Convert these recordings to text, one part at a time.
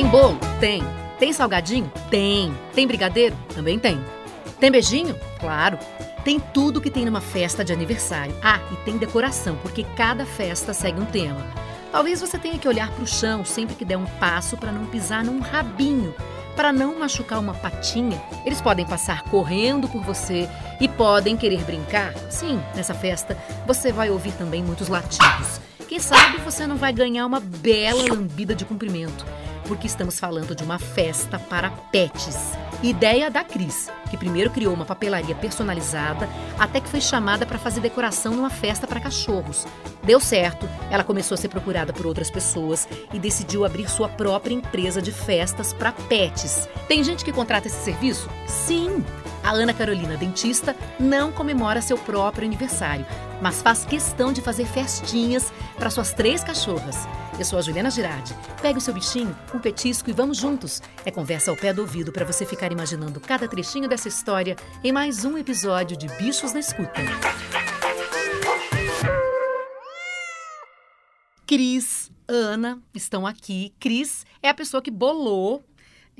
Tem bolo? Tem. Tem salgadinho? Tem. Tem brigadeiro? Também tem. Tem beijinho? Claro. Tem tudo que tem numa festa de aniversário. Ah, e tem decoração, porque cada festa segue um tema. Talvez você tenha que olhar para o chão sempre que der um passo para não pisar num rabinho, para não machucar uma patinha. Eles podem passar correndo por você e podem querer brincar. Sim, nessa festa você vai ouvir também muitos latidos. Quem sabe você não vai ganhar uma bela lambida de cumprimento, porque estamos falando de uma festa para pets. Ideia da Cris, que primeiro criou uma papelaria personalizada, até que foi chamada para fazer decoração numa festa para cachorros. Deu certo, ela começou a ser procurada por outras pessoas e decidiu abrir sua própria empresa de festas para pets. Tem gente que contrata esse serviço? Sim! A Ana Carolina, dentista, não comemora seu próprio aniversário, mas faz questão de fazer festinhas para suas três cachorras. Eu sou a Juliana Girardi. Pegue o seu bichinho, um petisco e vamos juntos. É conversa ao pé do ouvido para você ficar imaginando cada trechinho dessa história em mais um episódio de Bichos na Escuta. Cris, Ana estão aqui. Cris é a pessoa que bolou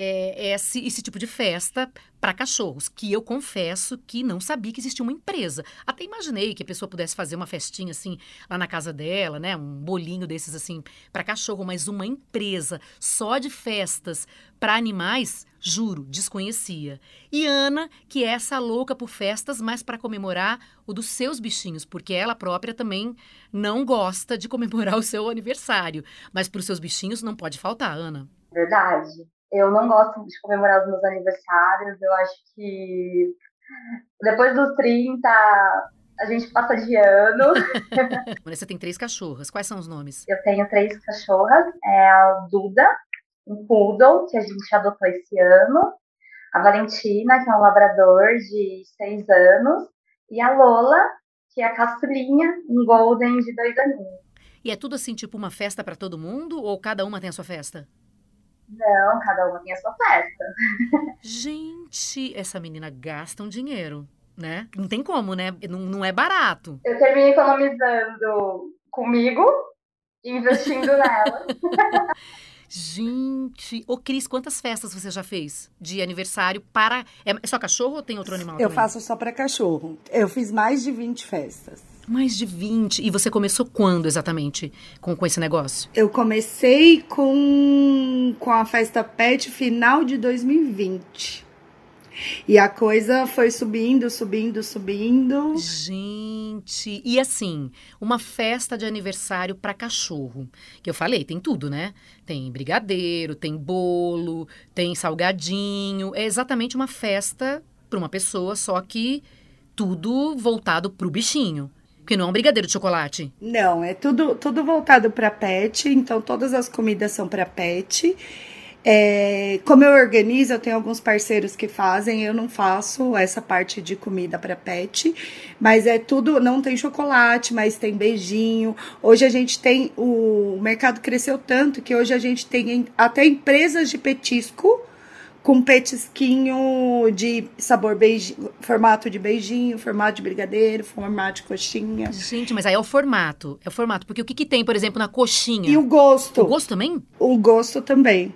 é, esse, esse tipo de festa para cachorros, que eu confesso que não sabia que existia uma empresa. Até imaginei que a pessoa pudesse fazer uma festinha assim lá na casa dela, né, um bolinho desses assim para cachorro, mas uma empresa só de festas para animais, juro, desconhecia. E Ana, que é essa louca por festas, mas para comemorar o dos seus bichinhos, porque ela própria também não gosta de comemorar o seu aniversário, mas para os seus bichinhos não pode faltar, Ana. Verdade. Eu não gosto de comemorar os meus aniversários. Eu acho que depois dos 30, a gente passa de ano. Você tem três cachorras. Quais são os nomes? Eu tenho três cachorras. É a Duda, um poodle, que a gente adotou esse ano. A Valentina, que é um labrador de seis anos. E a Lola, que é a caçulinha, um golden de dois aninhos. E é tudo assim, tipo uma festa para todo mundo? Ou cada uma tem a sua festa? Não, cada uma tem a sua festa. Gente, essa menina gasta um dinheiro, né? Não tem como, né? Não, não é barato. Eu termino economizando comigo e investindo nela. Gente, ô Cris, quantas festas você já fez de aniversário para. É só cachorro ou tem outro animal? Eu também? faço só para cachorro. Eu fiz mais de 20 festas. Mais de 20. E você começou quando exatamente com, com esse negócio? Eu comecei com, com a festa pet final de 2020. E a coisa foi subindo, subindo, subindo. Gente, e assim, uma festa de aniversário para cachorro. Que eu falei, tem tudo, né? Tem brigadeiro, tem bolo, tem salgadinho. É exatamente uma festa para uma pessoa, só que tudo voltado pro bichinho. Porque não é um brigadeiro de chocolate. Não, é tudo, tudo voltado para pet, então todas as comidas são para pet. É, como eu organizo, eu tenho alguns parceiros que fazem, eu não faço essa parte de comida para pet, mas é tudo, não tem chocolate, mas tem beijinho. Hoje a gente tem, o mercado cresceu tanto que hoje a gente tem até empresas de petisco com petisquinho de sabor beijinho, formato de beijinho, formato de brigadeiro, formato de coxinha. Gente, mas aí é o formato. É o formato. Porque o que, que tem, por exemplo, na coxinha? E o gosto. O gosto também? O gosto também.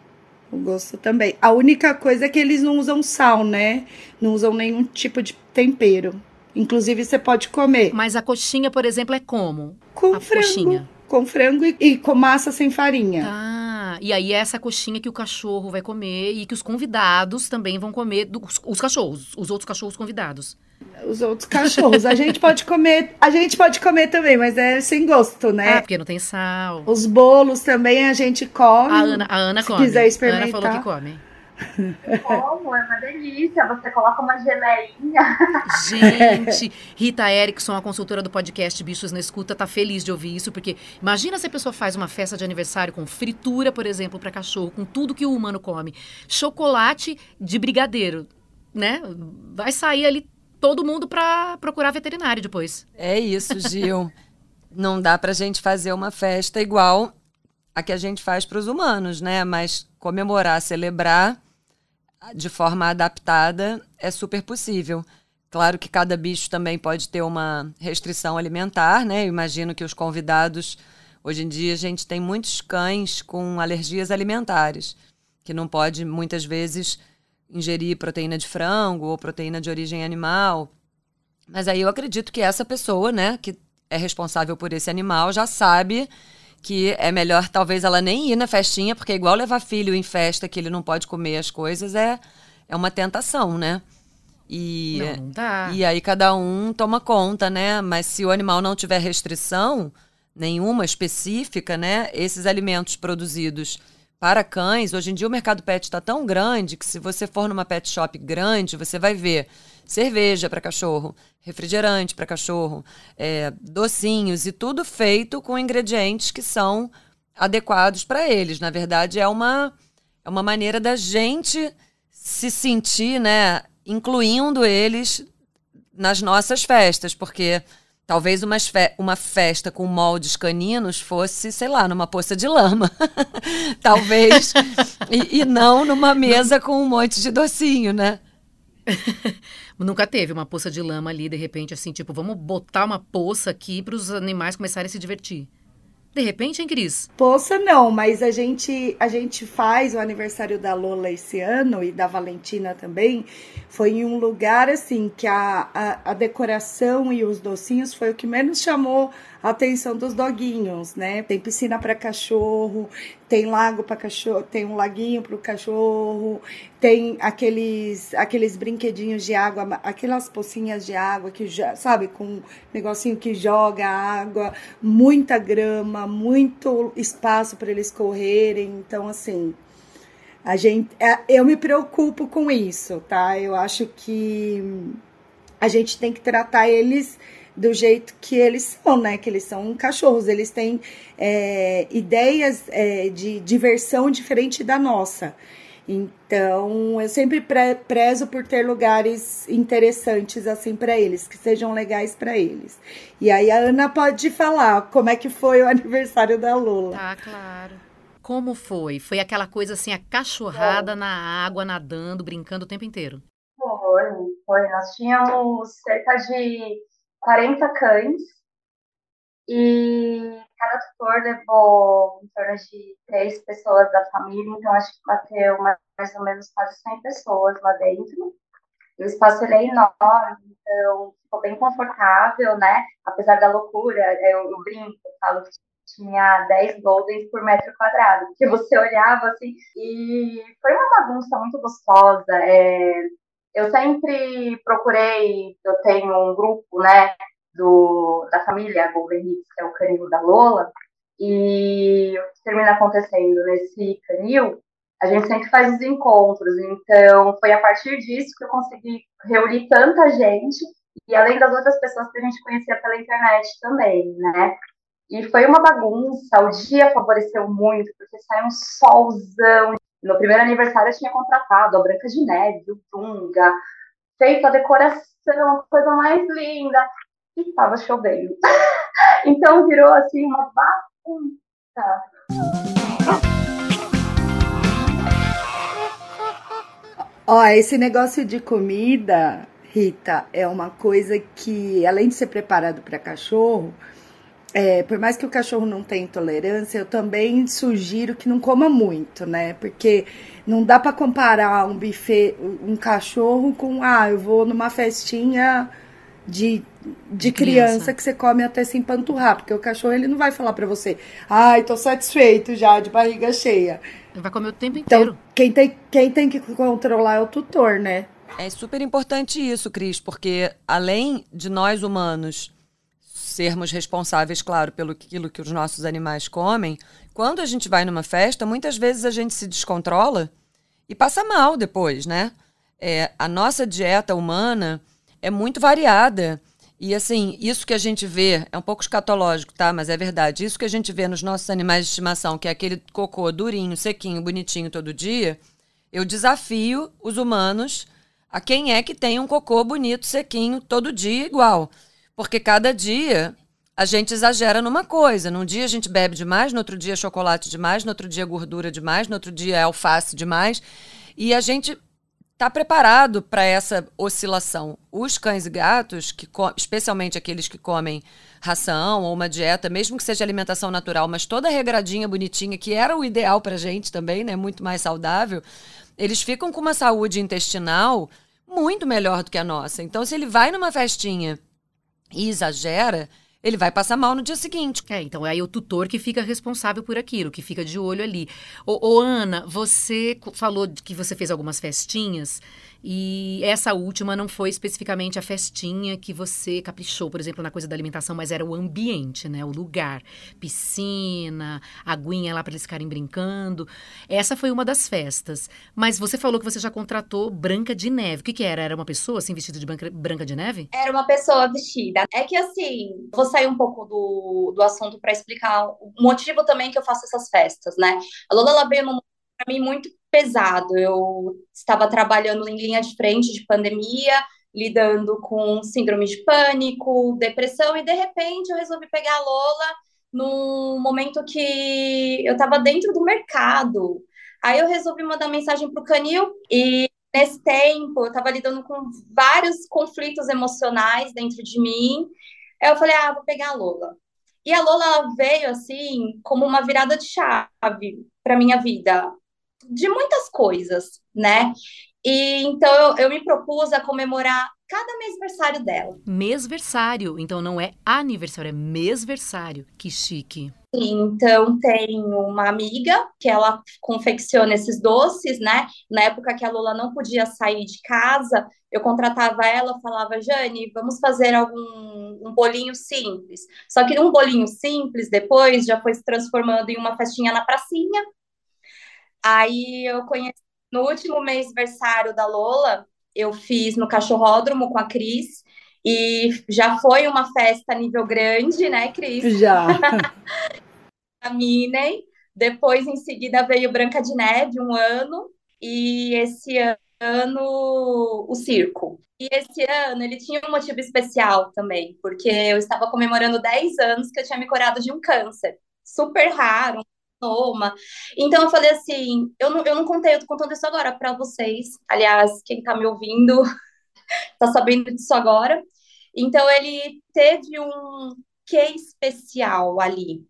O gosto também. A única coisa é que eles não usam sal, né? Não usam nenhum tipo de tempero. Inclusive, você pode comer. Mas a coxinha, por exemplo, é como? Com a frango. coxinha. Com frango e, e com massa sem farinha. Tá. E aí é essa coxinha que o cachorro vai comer e que os convidados também vão comer, do, os, os cachorros, os outros cachorros convidados. Os outros cachorros. A gente pode comer, a gente pode comer também, mas é sem gosto, né? Ah, porque não tem sal. Os bolos também a gente come. A Ana, a Ana se come. quiser A Ana experimentar. falou que come. Como? É uma delícia. Você coloca uma geleinha. Gente, Rita Erickson, a consultora do podcast Bichos na Escuta, tá feliz de ouvir isso, porque imagina se a pessoa faz uma festa de aniversário com fritura, por exemplo, para cachorro, com tudo que o humano come. Chocolate de brigadeiro, né? Vai sair ali todo mundo para procurar veterinário depois. É isso, Gil. Não dá pra gente fazer uma festa igual a que a gente faz para os humanos, né? Mas comemorar, celebrar de forma adaptada é super possível. Claro que cada bicho também pode ter uma restrição alimentar, né? Eu imagino que os convidados, hoje em dia, a gente tem muitos cães com alergias alimentares. que não pode muitas vezes ingerir proteína de frango ou proteína de origem animal. Mas aí eu acredito que essa pessoa, né, que é responsável por esse animal, já sabe que é melhor talvez ela nem ir na festinha, porque é igual levar filho em festa que ele não pode comer as coisas, é, é uma tentação, né? E, Não, não dá. e aí cada um toma conta, né? Mas se o animal não tiver restrição nenhuma específica, né? Esses alimentos produzidos para cães, hoje em dia o mercado pet está tão grande que se você for numa pet shop grande, você vai ver cerveja para cachorro, refrigerante para cachorro, é, docinhos e tudo feito com ingredientes que são adequados para eles. Na verdade, é uma, é uma maneira da gente se sentir, né, incluindo eles nas nossas festas, porque talvez uma, fe uma festa com moldes caninos fosse, sei lá, numa poça de lama. talvez. e, e não numa mesa com um monte de docinho, né? Nunca teve uma poça de lama ali, de repente, assim, tipo, vamos botar uma poça aqui para os animais começarem a se divertir. De repente, hein, Cris? Poça não, mas a gente a gente faz o aniversário da Lola esse ano e da Valentina também. Foi em um lugar assim que a, a, a decoração e os docinhos foi o que menos chamou a atenção dos doguinhos, né? Tem piscina para cachorro, tem lago para cachorro, tem um laguinho para o cachorro, tem aqueles aqueles brinquedinhos de água, aquelas pocinhas de água que já, sabe, com um negocinho que joga água, muita grama, muito espaço para eles correrem. Então, assim, a gente, eu me preocupo com isso, tá? Eu acho que a gente tem que tratar eles do jeito que eles são, né? Que eles são cachorros, eles têm é, ideias é, de diversão diferente da nossa. Então, eu sempre pre prezo por ter lugares interessantes assim para eles, que sejam legais para eles. E aí a Ana pode falar como é que foi o aniversário da Lula. Tá, claro. Como foi? Foi aquela coisa assim, a cachorrada na água, nadando, brincando o tempo inteiro? Foi, foi. Nós tínhamos cerca de 40 cães e cada tutor levou em torno de três pessoas da família, então acho que bateu mais ou menos quase 100 pessoas lá dentro. O espaço ele é enorme, então ficou bem confortável, né? Apesar da loucura, eu, eu brinco, eu falo que tinha 10 goldens por metro quadrado, porque você olhava assim, e foi uma bagunça muito gostosa. É, eu sempre procurei, eu tenho um grupo, né, do, da família Golden Hits, que é o canil da Lola, e o que termina acontecendo nesse canil, a gente sempre faz os encontros, então foi a partir disso que eu consegui reunir tanta gente, e além das outras pessoas que a gente conhecia pela internet também, né? E foi uma bagunça, o dia favoreceu muito, porque saiu um solzão. No primeiro aniversário eu tinha contratado a Branca de Neve, o Tunga, feito a decoração, a coisa mais linda, e estava chovendo. então virou assim uma bagunça. Ó, esse negócio de comida, Rita, é uma coisa que, além de ser preparado para cachorro, é, por mais que o cachorro não tenha intolerância, eu também sugiro que não coma muito, né? Porque não dá para comparar um buffet, um cachorro com, ah, eu vou numa festinha de, de, criança. criança. que você come até se empanturrar, porque o cachorro ele não vai falar para você, ai, tô satisfeito já, de barriga cheia. Ele vai comer o tempo inteiro. Então, quem tem, quem tem que controlar é o tutor, né? É super importante isso, Cris, porque além de nós humanos sermos responsáveis, claro, pelo aquilo que os nossos animais comem, quando a gente vai numa festa, muitas vezes a gente se descontrola e passa mal depois, né? É, a nossa dieta humana é muito variada. E assim, isso que a gente vê, é um pouco escatológico, tá? Mas é verdade. Isso que a gente vê nos nossos animais de estimação, que é aquele cocô durinho, sequinho, bonitinho todo dia, eu desafio os humanos a quem é que tem um cocô bonito, sequinho, todo dia igual. Porque cada dia a gente exagera numa coisa. Num dia a gente bebe demais, no outro dia chocolate demais, no outro dia gordura demais, no outro dia alface demais. E a gente tá preparado para essa oscilação. Os cães e gatos, que especialmente aqueles que comem ração ou uma dieta, mesmo que seja alimentação natural, mas toda regradinha, bonitinha, que era o ideal para gente também, né? Muito mais saudável. Eles ficam com uma saúde intestinal muito melhor do que a nossa. Então, se ele vai numa festinha e exagera, ele vai passar mal no dia seguinte. É, então é aí o tutor que fica responsável por aquilo, que fica de olho ali. Ô, ô Ana, você falou que você fez algumas festinhas e essa última não foi especificamente a festinha que você caprichou, por exemplo, na coisa da alimentação, mas era o ambiente, né? O lugar. Piscina, aguinha lá para eles ficarem brincando. Essa foi uma das festas. Mas você falou que você já contratou Branca de Neve. O que, que era? Era uma pessoa assim vestida de branca, de Neve? Era uma pessoa vestida. É que assim, vou sair um pouco do, do assunto para explicar o motivo também que eu faço essas festas, né? A Lola ela veio num para mim muito pesado. Eu estava trabalhando em linha de frente de pandemia, lidando com síndrome de pânico, depressão, e de repente eu resolvi pegar a Lola num momento que eu estava dentro do mercado. Aí eu resolvi mandar mensagem para o Canil e nesse tempo eu estava lidando com vários conflitos emocionais dentro de mim. Aí eu falei, ah, vou pegar a Lola. E a Lola veio assim como uma virada de chave para minha vida de muitas coisas, né? E então eu, eu me propus a comemorar cada mêsversário dela. Mêsversário, então não é aniversário, é mêsversário. Que chique. Então tenho uma amiga que ela confecciona esses doces, né? Na época que a Lula não podia sair de casa, eu contratava ela, falava, Jane, vamos fazer algum um bolinho simples. Só que um bolinho simples depois já foi se transformando em uma festinha na pracinha, Aí eu conheci no último mês aniversário da Lola, eu fiz no cachorródromo com a Cris. E já foi uma festa nível grande, né, Cris? Já. a Minnie. Depois, em seguida, veio Branca de Neve, um ano. E esse ano, o circo. E esse ano ele tinha um motivo especial também, porque eu estava comemorando 10 anos que eu tinha me curado de um câncer. Super raro, Então eu falei assim, eu não, eu não contei, eu tô contando isso agora para vocês. Aliás, quem tá me ouvindo tá sabendo disso agora. Então ele teve um que especial ali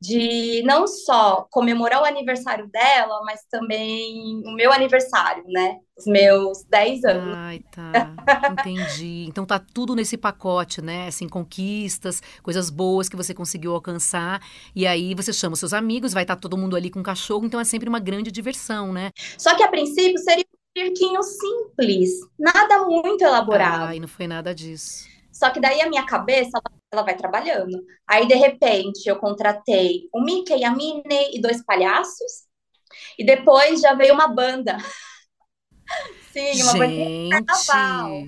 de não só comemorar o aniversário dela, mas também o meu aniversário, né? Os meus 10 anos. Ai, tá. Entendi. Então tá tudo nesse pacote, né? Assim, conquistas, coisas boas que você conseguiu alcançar. E aí você chama os seus amigos, vai estar tá todo mundo ali com o cachorro, então é sempre uma grande diversão, né? Só que a princípio seria um cirquinho simples, nada muito elaborado. Ai, não foi nada disso. Só que daí a minha cabeça, ela vai trabalhando. Aí, de repente, eu contratei o Mickey, a Minnie e dois palhaços. E depois já veio uma banda. Sim, uma Gente. banda de carnaval.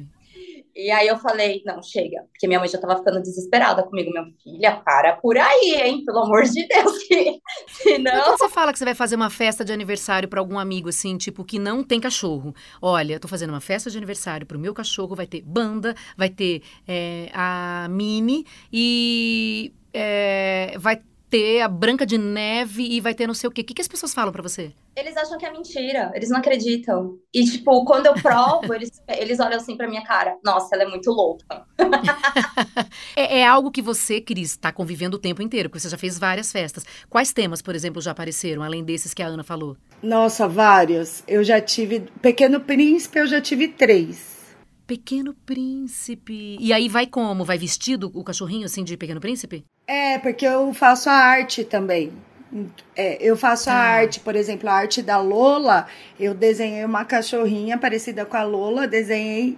E aí eu falei, não, chega, porque minha mãe já tava ficando desesperada comigo. Minha filha, para por aí, hein? Pelo amor de Deus, que senão... Mas quando você fala que você vai fazer uma festa de aniversário para algum amigo, assim, tipo, que não tem cachorro. Olha, tô fazendo uma festa de aniversário pro meu cachorro, vai ter banda, vai ter é, a Mini e é, vai ter a Branca de Neve e vai ter não sei o quê. O que, que as pessoas falam para você? Eles acham que é mentira, eles não acreditam. E, tipo, quando eu provo, eles, eles olham assim pra minha cara: nossa, ela é muito louca. é, é, algo que você, Cris, tá convivendo o tempo inteiro, porque você já fez várias festas. Quais temas, por exemplo, já apareceram, além desses que a Ana falou? Nossa, vários. Eu já tive. Pequeno Príncipe, eu já tive três. Pequeno Príncipe. E aí vai como? Vai vestido o cachorrinho assim de Pequeno Príncipe? É, porque eu faço a arte também. É, eu faço a ah. arte, por exemplo, a arte da Lola. Eu desenhei uma cachorrinha parecida com a Lola, desenhei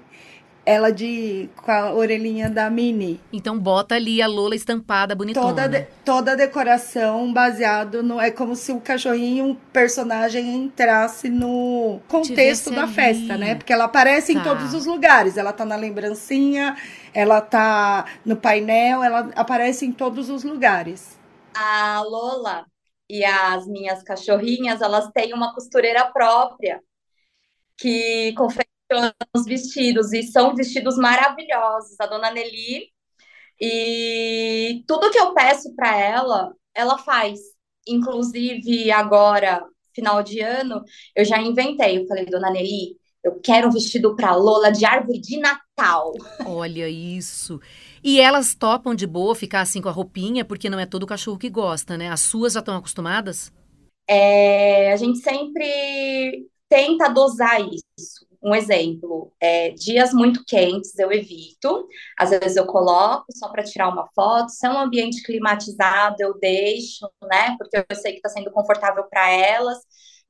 ela de com a orelhinha da Mini. Então bota ali a Lola estampada bonitona. Toda de, toda a decoração baseado no é como se o cachorrinho um personagem entrasse no contexto da ali. festa, né? Porque ela aparece tá. em todos os lugares. Ela tá na lembrancinha, ela tá no painel, ela aparece em todos os lugares. A Lola e as minhas cachorrinhas, elas têm uma costureira própria que confere os vestidos e são vestidos maravilhosos. A dona Nelly e tudo que eu peço para ela, ela faz. Inclusive agora, final de ano, eu já inventei. Eu falei, dona Nelly, Eu quero um vestido para Lola de árvore de Natal. Olha isso. E elas topam de boa ficar assim com a roupinha, porque não é todo cachorro que gosta, né? As suas já estão acostumadas? É, a gente sempre tenta dosar isso. Um exemplo, é, dias muito quentes eu evito, às vezes eu coloco só para tirar uma foto. Se é um ambiente climatizado, eu deixo, né? Porque eu sei que está sendo confortável para elas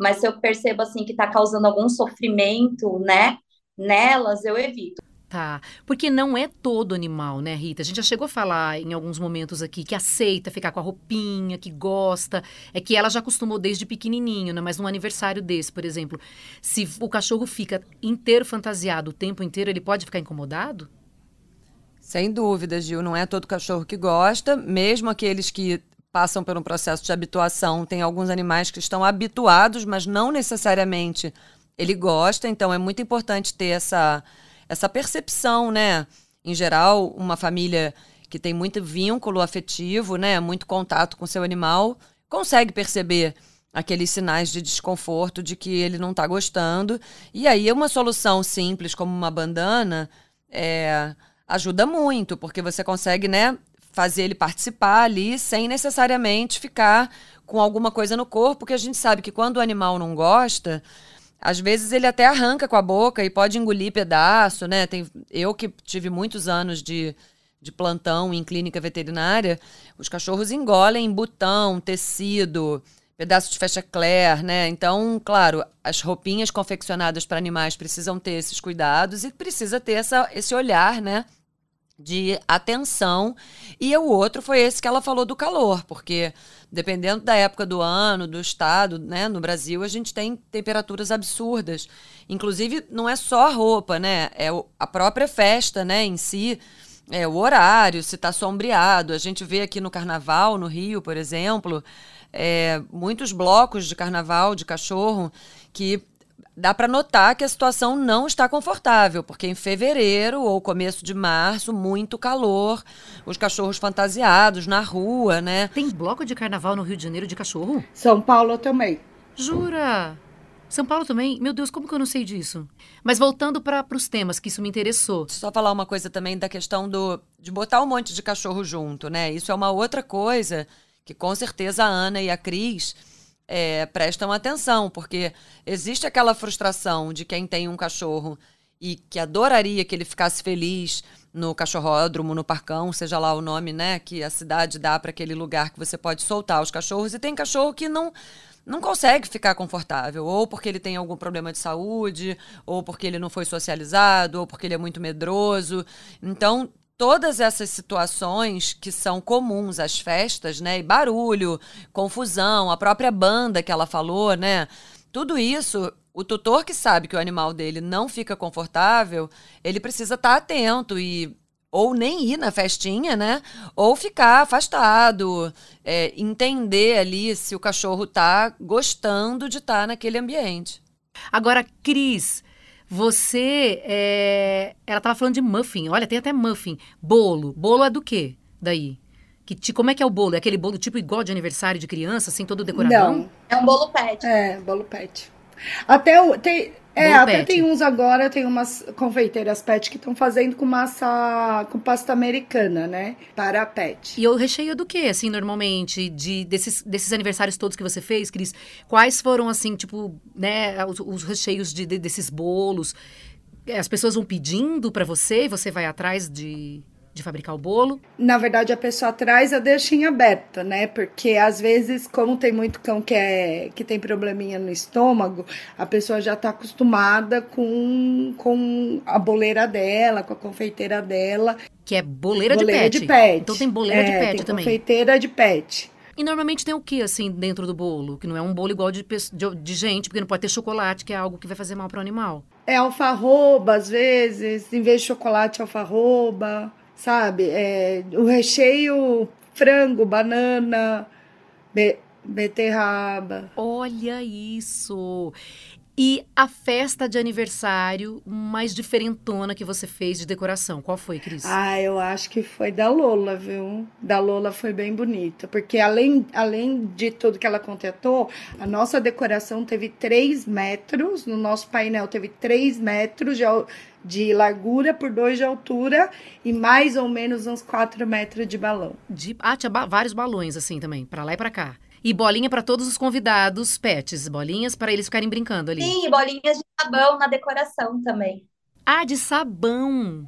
mas se eu percebo assim que está causando algum sofrimento, né, nelas, eu evito. Tá, porque não é todo animal, né, Rita? A gente já chegou a falar em alguns momentos aqui que aceita ficar com a roupinha, que gosta, é que ela já acostumou desde pequenininho, né? Mas num aniversário desse, por exemplo, se o cachorro fica inteiro fantasiado o tempo inteiro, ele pode ficar incomodado? Sem dúvida, Gil. Não é todo cachorro que gosta, mesmo aqueles que passam por um processo de habituação. Tem alguns animais que estão habituados, mas não necessariamente ele gosta. Então é muito importante ter essa, essa percepção, né? Em geral, uma família que tem muito vínculo afetivo, né? Muito contato com seu animal, consegue perceber aqueles sinais de desconforto de que ele não está gostando. E aí uma solução simples como uma bandana é, ajuda muito, porque você consegue, né, fazer ele participar ali sem necessariamente ficar com alguma coisa no corpo, porque a gente sabe que quando o animal não gosta, às vezes ele até arranca com a boca e pode engolir pedaço, né? Tem, eu que tive muitos anos de, de plantão em clínica veterinária, os cachorros engolem botão, tecido, pedaço de fecha clair, né? Então, claro, as roupinhas confeccionadas para animais precisam ter esses cuidados e precisa ter essa, esse olhar, né? De atenção. E o outro foi esse que ela falou do calor, porque dependendo da época do ano, do estado, né, no Brasil a gente tem temperaturas absurdas. Inclusive não é só a roupa, né, é a própria festa, né, em si, é o horário, se está sombreado. A gente vê aqui no Carnaval, no Rio, por exemplo, é, muitos blocos de Carnaval de cachorro que dá para notar que a situação não está confortável, porque em fevereiro ou começo de março, muito calor, os cachorros fantasiados na rua, né? Tem bloco de carnaval no Rio de Janeiro de cachorro? São Paulo também. Jura? São Paulo também? Meu Deus, como que eu não sei disso? Mas voltando para os temas, que isso me interessou. Só falar uma coisa também da questão do, de botar um monte de cachorro junto, né? Isso é uma outra coisa que com certeza a Ana e a Cris é, prestam atenção, porque existe aquela frustração de quem tem um cachorro e que adoraria que ele ficasse feliz no cachorródromo, no parcão, seja lá o nome, né, que a cidade dá para aquele lugar que você pode soltar os cachorros e tem cachorro que não não consegue ficar confortável, ou porque ele tem algum problema de saúde, ou porque ele não foi socializado, ou porque ele é muito medroso. Então, todas essas situações que são comuns às festas, né? E barulho, confusão, a própria banda que ela falou, né? Tudo isso, o tutor que sabe que o animal dele não fica confortável, ele precisa estar tá atento e ou nem ir na festinha, né? Ou ficar afastado, é, entender ali se o cachorro tá gostando de estar tá naquele ambiente. Agora, Cris, você. É... Ela estava falando de muffin. Olha, tem até muffin. Bolo. Bolo é do quê? Daí? Que, como é que é o bolo? É aquele bolo tipo igual de aniversário de criança, assim, todo decoradão? Não. É um bolo pet. É, bolo pet. Até o, tem, é, até pet. tem uns agora, tem umas confeiteiras pet que estão fazendo com massa, com pasta americana, né? Para pet. E o recheio do que, assim, normalmente? De, desses, desses aniversários todos que você fez, Cris? Quais foram, assim, tipo, né, os, os recheios de, de, desses bolos? As pessoas vão pedindo para você e você vai atrás de de fabricar o bolo? Na verdade, a pessoa traz a deixinha aberta, né? Porque às vezes, como tem muito cão que, é, que tem probleminha no estômago, a pessoa já está acostumada com, com a boleira dela, com a confeiteira dela. Que é boleira, boleira de, pet. de pet. Então tem boleira é, de pet tem também. Confeiteira de pet. E normalmente tem o que, assim, dentro do bolo? Que não é um bolo igual de, de, de, gente, porque não pode ter chocolate, que é algo que vai fazer mal para o animal. É alfarroba, às vezes, em vez de chocolate, alfarroba sabe? É, o recheio, frango, banana, be beterraba. Olha isso! E a festa de aniversário mais diferentona que você fez de decoração, qual foi, Cris? Ah, eu acho que foi da Lola, viu? Da Lola foi bem bonita, porque além, além de tudo que ela contentou, a nossa decoração teve 3 metros, no nosso painel teve 3 metros de, de largura por 2 de altura e mais ou menos uns 4 metros de balão. De, ah, tinha ba vários balões assim também, para lá e para cá. E bolinha para todos os convidados, pets, bolinhas para eles ficarem brincando ali. Sim, e bolinhas de sabão na decoração também. Ah, de sabão.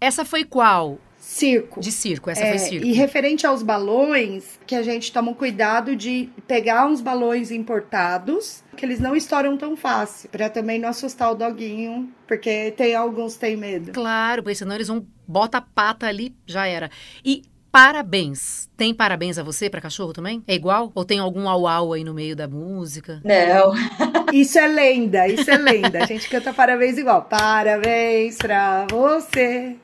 Essa foi qual? Circo. De circo, essa é, foi circo. E referente aos balões, que a gente toma cuidado de pegar uns balões importados, que eles não estouram tão fácil, para também não assustar o doguinho, porque tem alguns que têm medo. Claro, porque senão eles vão bota a pata ali, já era. E parabéns. Tem parabéns a você para cachorro também? É igual? Ou tem algum au-au aí no meio da música? Não. Isso é lenda, isso é lenda. A gente canta parabéns igual. Parabéns pra você.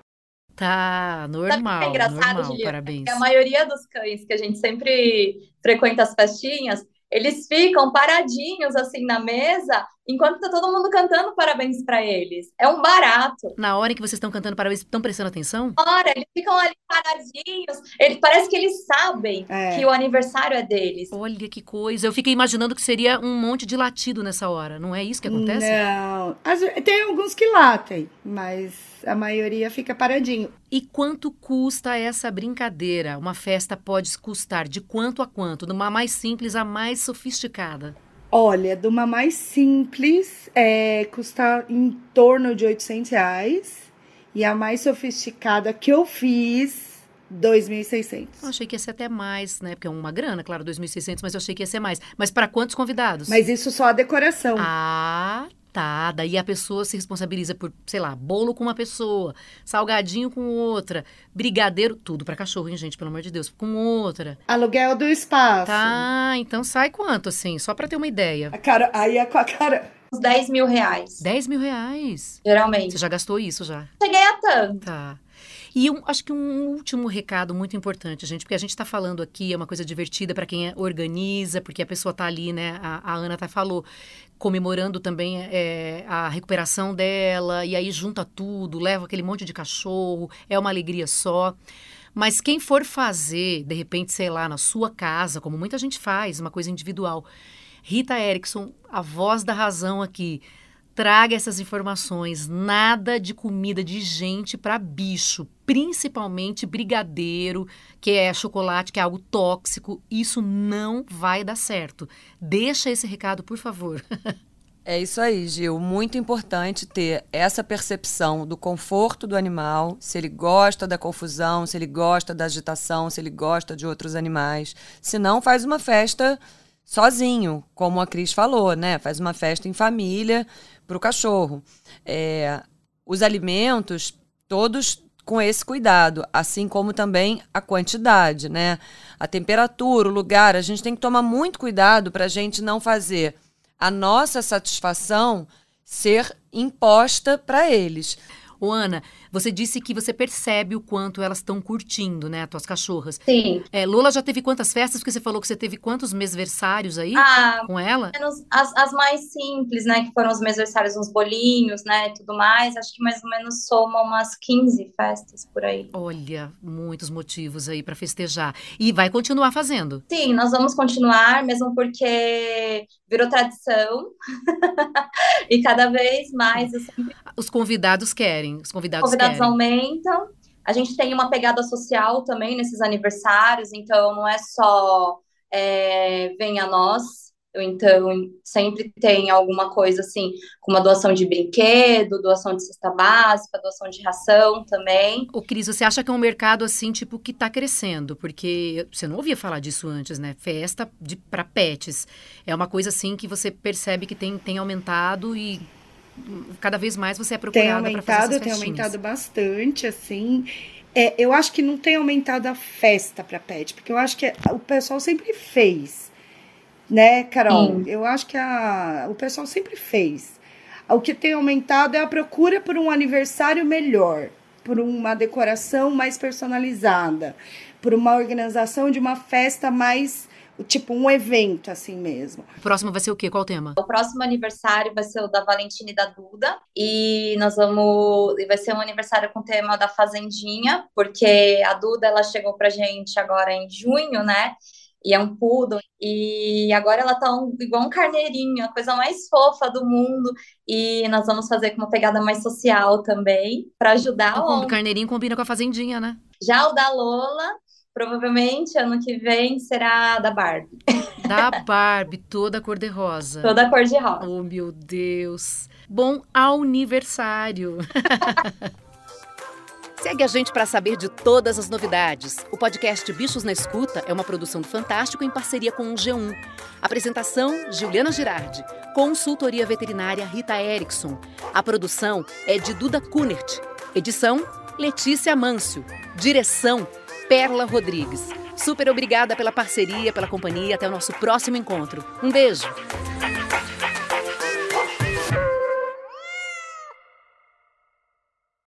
Tá, normal. é engraçado, normal, Juliana? parabéns. Que a maioria dos cães que a gente sempre frequenta as festinhas, eles ficam paradinhos assim na mesa, enquanto tá todo mundo cantando parabéns para eles. É um barato. Na hora em que vocês estão cantando parabéns, estão prestando atenção? Ora, eles ficam ali paradinhos. Ele, parece que eles sabem É. que o aniversário é deles. Olha que coisa. Eu fiquei imaginando que seria um monte de latido nessa hora. Não é isso que acontece? Não. Tem alguns que latem, mas a maioria fica paradinho. E quanto custa essa brincadeira? Uma festa pode custar de quanto a quanto? De uma mais simples a mais sofisticada. Olha, de uma mais simples, é, custa em torno de 800 reais. E a mais sofisticada que eu fiz, 2.600. Eu achei que ia ser até mais, né? Porque é uma grana, claro, 2.600, mas eu achei que ia ser mais. Mas para quantos convidados? Mas isso só a decoração. Ah, tá. Daí a pessoa se responsabiliza por, sei lá, bolo com uma pessoa, salgadinho com outra, brigadeiro, tudo para cachorro, hein, gente, pelo amor de Deus, com outra. Aluguel do espaço. Tá, então sai quanto, assim, só para ter uma ideia. A cara, aí é com a cara. Uns 10 mil reais, 10 mil reais. geralmente. Você já gastou isso já? Cheguei a tanto. Tá. E um- acho que um último recado muito importante, gente, porque a gente está falando aqui, é uma coisa divertida para quem é- organiza, porque a pessoa está ali, né? A, a Ana tá falou, comemorando também é, a recuperação dela, e aí junta tudo, leva aquele monte de cachorro, é uma alegria só. Mas quem for fazer, de repente, sei lá, na sua casa, como muita gente faz, uma coisa individual. Rita Erickson, a voz da razão aqui. Traga essas informações. Nada de comida de gente para bicho, principalmente brigadeiro, que é chocolate, que é algo tóxico. Isso não vai dar certo. Deixa esse recado, por favor. É isso aí, Gil. Muito importante ter essa percepção do conforto do animal, se ele gosta da confusão, se ele gosta da agitação, se ele gosta de outros animais. Se não, faz uma festa sozinho, como a Cris falou, né? Faz uma festa em família para o cachorro. É, os alimentos, todos com esse cuidado, assim como também a quantidade, né? A temperatura, o lugar, a gente tem que tomar muito cuidado para a gente não fazer a nossa satisfação ser imposta para eles. Ô, Ana, você disse que você percebe o quanto elas estão curtindo, né, as tuas cachorras. Sim. É, Lola já teve quantas festas? Porque você falou que você teve quantos mesversários aí Ah, com ela? menos as, as mais simples, né? Que foram os mesversários, uns bolinhos, né? E tudo mais. Acho que mais ou menos soma umas 15 festas por aí. Olha, muitos motivos aí para festejar. E vai continuar fazendo. Sim, nós vamos continuar, mesmo porque virou tradição. e cada vez mais sempre Os convidados querem. Os convidados, convidados querem. aumentam. A gente tem uma pegada social também nesses aniversários, então não é só é, venha nós. Então, sempre tem alguma coisa assim, com uma doação de brinquedo, doação de cesta básica, doação de ração também. Ô, Cris, você acha que é um mercado assim, tipo, que tá crescendo? Porque você não ouvia falar disso antes, né? Festa de, pra pets. É uma coisa assim que você percebe que tem, tem aumentado e cada vez mais você é Tem procurada para fazer aumentado, essas tem festinhas. aumentado bastante, assim. É, eu acho que não tem aumentado a festa para pet, porque eu acho que o pessoal sempre fez, né, Carol? Sim. Eu acho que a, o pessoal sempre fez. O que tem aumentado é a procura por um aniversário melhor, por uma decoração mais personalizada, por uma organização de uma festa mais tipo um evento assim mesmo. O próximo vai ser o quê? Qual o tema? O próximo aniversário vai ser o da Valentina e da Duda. E nós vamos. Vai ser um aniversário com o tema da Fazendinha, porque a Duda ela chegou pra gente agora em junho, né? E é um poodle. E agora ela tá um, igual um carneirinho, a coisa mais fofa do mundo. E nós vamos fazer com uma pegada mais social também, para ajudar. Então, o carneirinho combina com a fazendinha, né? Já o da Lola Provavelmente ano que vem será da Barbie. Da Barbie, toda cor-de-rosa. Toda cor-de-rosa. Oh, meu Deus. Bom aniversário. Segue a gente para saber de todas as novidades. O podcast Bichos na Escuta é uma produção do Fantástico em parceria com o G1. Apresentação: Juliana Girardi. Consultoria veterinária Rita Erickson. A produção é de Duda Kunert. Edição: Letícia Mâncio. Direção: Perla Rodrigues. Super obrigada pela parceria, pela companhia. Até o nosso próximo encontro. Um beijo.